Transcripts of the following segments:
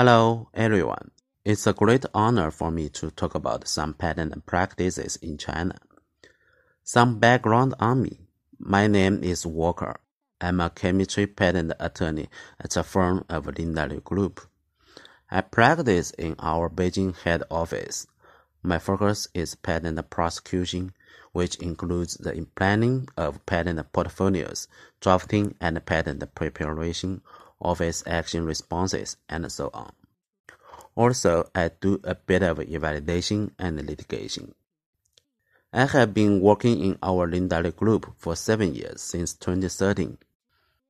Hello, everyone. It's a great honor for me to talk about some patent practices in China. Some background on me. My name is Walker. I'm a chemistry patent attorney at the firm of Linda Liu Group. I practice in our Beijing head office. My focus is patent prosecution, which includes the planning of patent portfolios, drafting and patent preparation, office action responses, and so on. Also, I do a bit of evaluation and litigation. I have been working in our Linda Liu Group for seven years since 2013.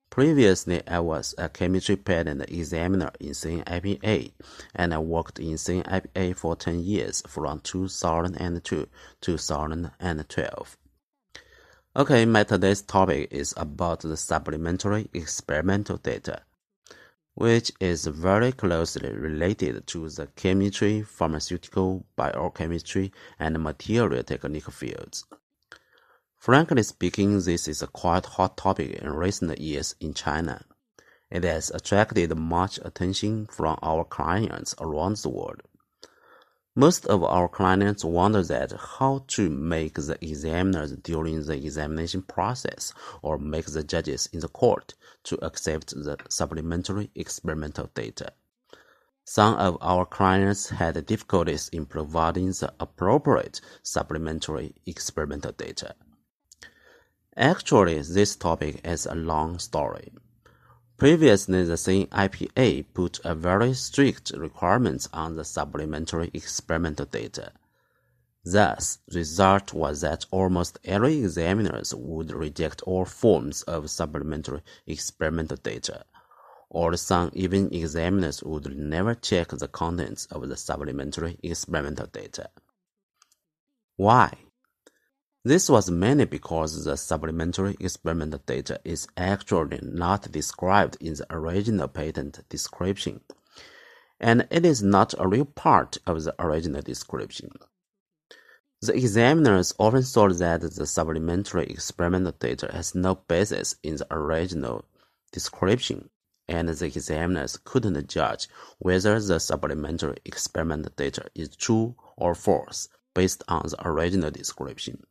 Previously, I was a chemistry patent examiner in CNIPA, and I worked in CNIPA for 10 years from 2002 to 2012. Okay, my today's topic is about the supplementary experimental data, which is very closely related to the chemistry, pharmaceutical, biochemistry, and material technique fields. Frankly speaking, this is a quite hot topic in recent years in China. It has attracted much attention from our clients around the world. Most of our clients wonder that how to make the examiners during the examination process or make the judges in the court to accept the supplementary experimental data. Some of our clients had difficulties in providing the appropriate supplementary experimental data. Actually, this topic is a long story. Previously, the CNIPA put a very strict requirements on the supplementary experimental data. Thus, the result was that almost every examiners would reject all forms of supplementary experimental data, or some even examiners would never check the contents of the supplementary experimental data. Why? This was mainly because the supplementary experimental data is actually not described in the original patent description, and it is not a real part of the original description. The examiners often thought that the supplementary experimental data has no basis in the original description, and the examiners couldn't judge whether the supplementary experimental data is true or false based on the original description.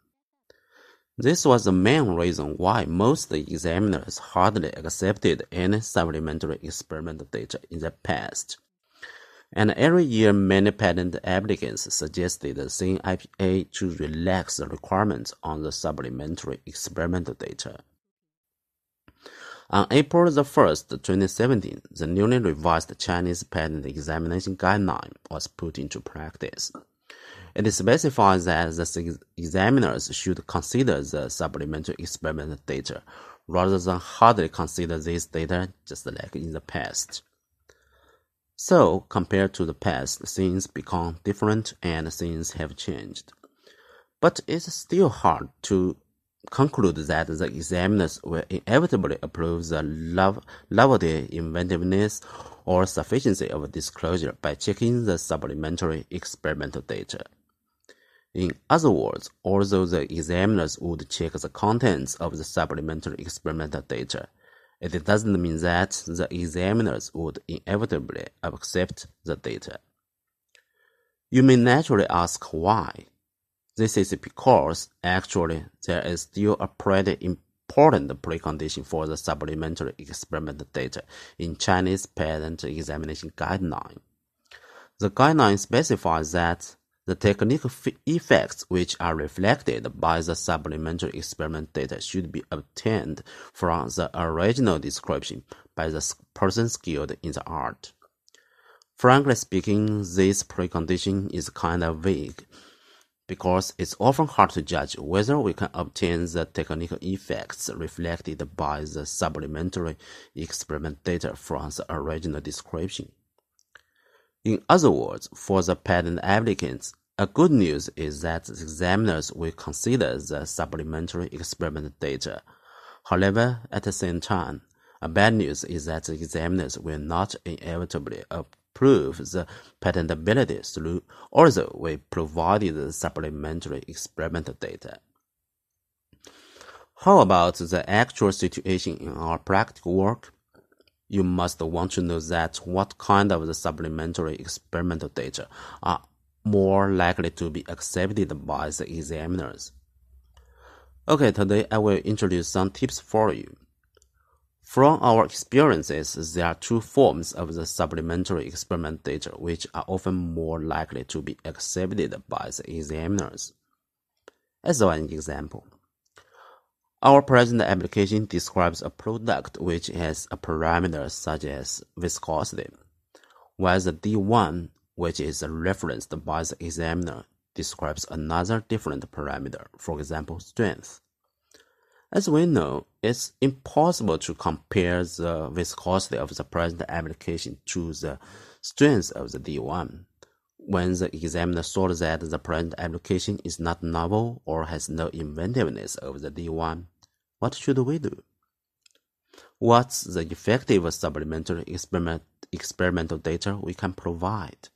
This was the main reason why most examiners hardly accepted any supplementary experimental data in the past. And every year, many patent applicants suggested the CNIPA to relax the requirements on the supplementary experimental data. On April the 1st, 2017, the newly revised Chinese patent examination guideline was put into practice. It specifies that the examiners should consider the supplementary experimental data rather than hardly consider this data just like in the past. So, compared to the past, things become different and things have changed. But it's still hard to conclude that the examiners will inevitably approve the novelty, inventiveness, or sufficiency of disclosure by checking the supplementary experimental data. In other words, although the examiners would check the contents of the supplementary experimental data, it doesn't mean that the examiners would inevitably accept the data. You may naturally ask why. This is because actually there is still a pretty important precondition for the supplementary experimental data in Chinese patent examination guideline. The guideline specifies that the technical effects which are reflected by the supplementary experiment data should be obtained from the original description by the person skilled in the art. Frankly speaking, this precondition is kind of vague because it's often hard to judge whether we can obtain the technical effects reflected by the supplementary experiment data from the original description. In other words, for the patent applicants, a good news is that examiners will consider the supplementary experimental data. However, at the same time, a bad news is that the examiners will not inevitably approve the patentability through although we provided the supplementary experimental data. How about the actual situation in our practical work? you must want to know that what kind of the supplementary experimental data are more likely to be accepted by the examiners. Okay, today I will introduce some tips for you. From our experiences, there are two forms of the supplementary experiment data which are often more likely to be accepted by the examiners. As one example, our present application describes a product which has a parameter such as viscosity, while the D1, which is referenced by the examiner, describes another different parameter, for example, strength. As we know, it's impossible to compare the viscosity of the present application to the strength of the D1. When the examiner saw that the present application is not novel or has no inventiveness of the D1, what should we do? What's the effective supplementary experiment, experimental data we can provide?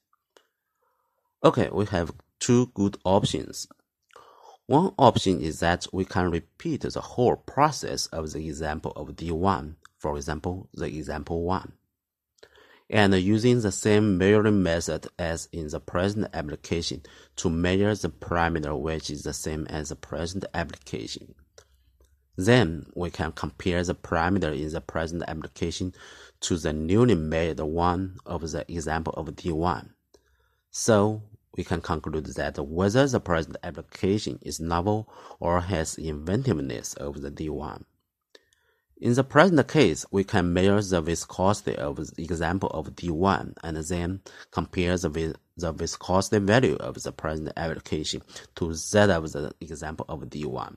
Okay, we have two good options. One option is that we can repeat the whole process of the example of D1, for example, the example 1, and using the same measuring method as in the present application to measure the parameter which is the same as the present application. Then we can compare the parameter in the present application to the newly made one of the example of D1. So we can conclude that whether the present application is novel or has inventiveness of the D1. In the present case, we can measure the viscosity of the example of D1 and then compare the, the viscosity value of the present application to that of the example of D1.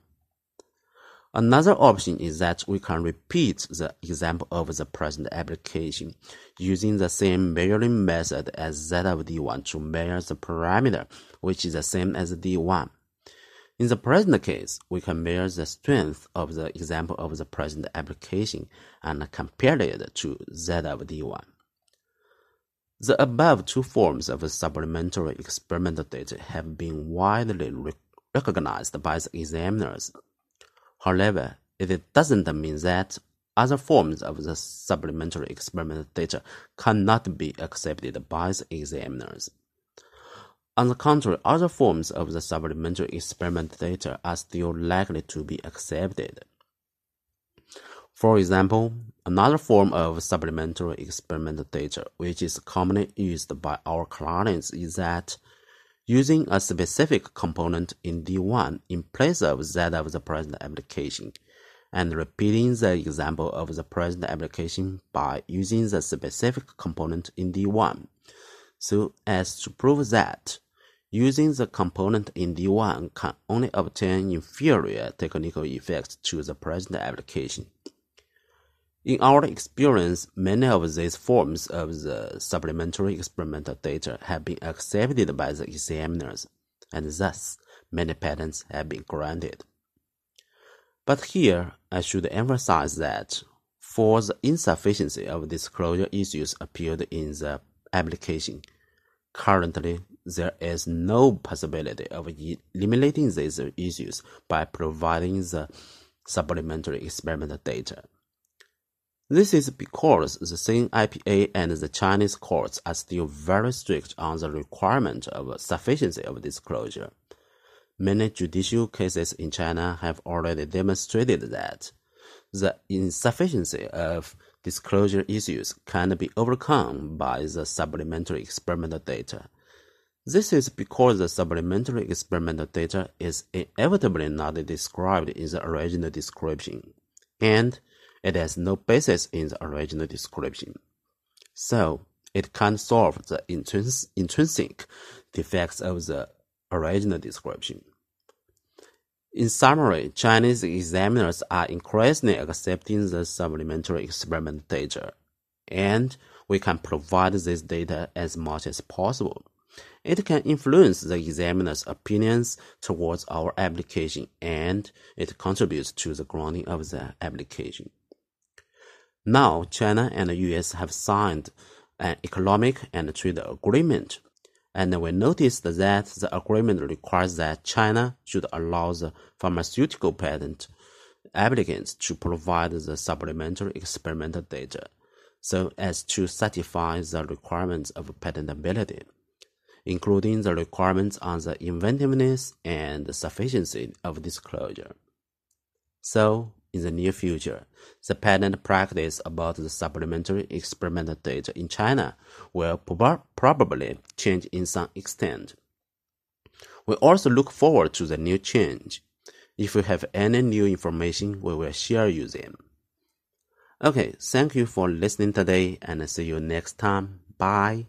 Another option is that we can repeat the example of the present application using the same measuring method as that of D1 to measure the parameter, which is the same as D1. In the present case, we can measure the strength of the example of the present application and compare it to that of D1. The above two forms of supplementary experimental data have been widely recognized by the examiners However, it doesn't mean that other forms of the supplementary experimental data cannot be accepted by the examiners. On the contrary, other forms of the supplementary experimental data are still likely to be accepted. For example, another form of supplementary experimental data which is commonly used by our clients is that using a specific component in D1 in place of that of the present application, and repeating the example of the present application by using the specific component in D1, so as to prove that using the component in D1 can only obtain inferior technical effects to the present application. In our experience, many of these forms of the supplementary experimental data have been accepted by the examiners, and thus many patents have been granted. But here, I should emphasize that for the insufficiency of disclosure issues appeared in the application, currently there is no possibility of eliminating these issues by providing the supplementary experimental data. This is because the CNIPA and the Chinese courts are still very strict on the requirement of sufficiency of disclosure. Many judicial cases in China have already demonstrated that the insufficiency of disclosure issues can be overcome by the supplementary experimental data. This is because the supplementary experimental data is inevitably not described in the original description, and it has no basis in the original description. So, it can't solve the intrins intrinsic defects of the original description. In summary, Chinese examiners are increasingly accepting the supplementary experiment data, and we can provide this data as much as possible. It can influence the examiner's opinions towards our application, and it contributes to the grounding of the application. Now, China and the US have signed an economic and trade agreement, and we noticed that the agreement requires that China should allow the pharmaceutical patent applicants to provide the supplementary experimental data. so as to satisfy the requirements of patentability, including the requirements on the inventiveness and sufficiency of disclosure. So, in the near future, the patent practice about the supplementary experimental data in China will probably change in some extent. We also look forward to the new change. If we have any new information, we will share you them. Okay, thank you for listening today and see you next time. Bye.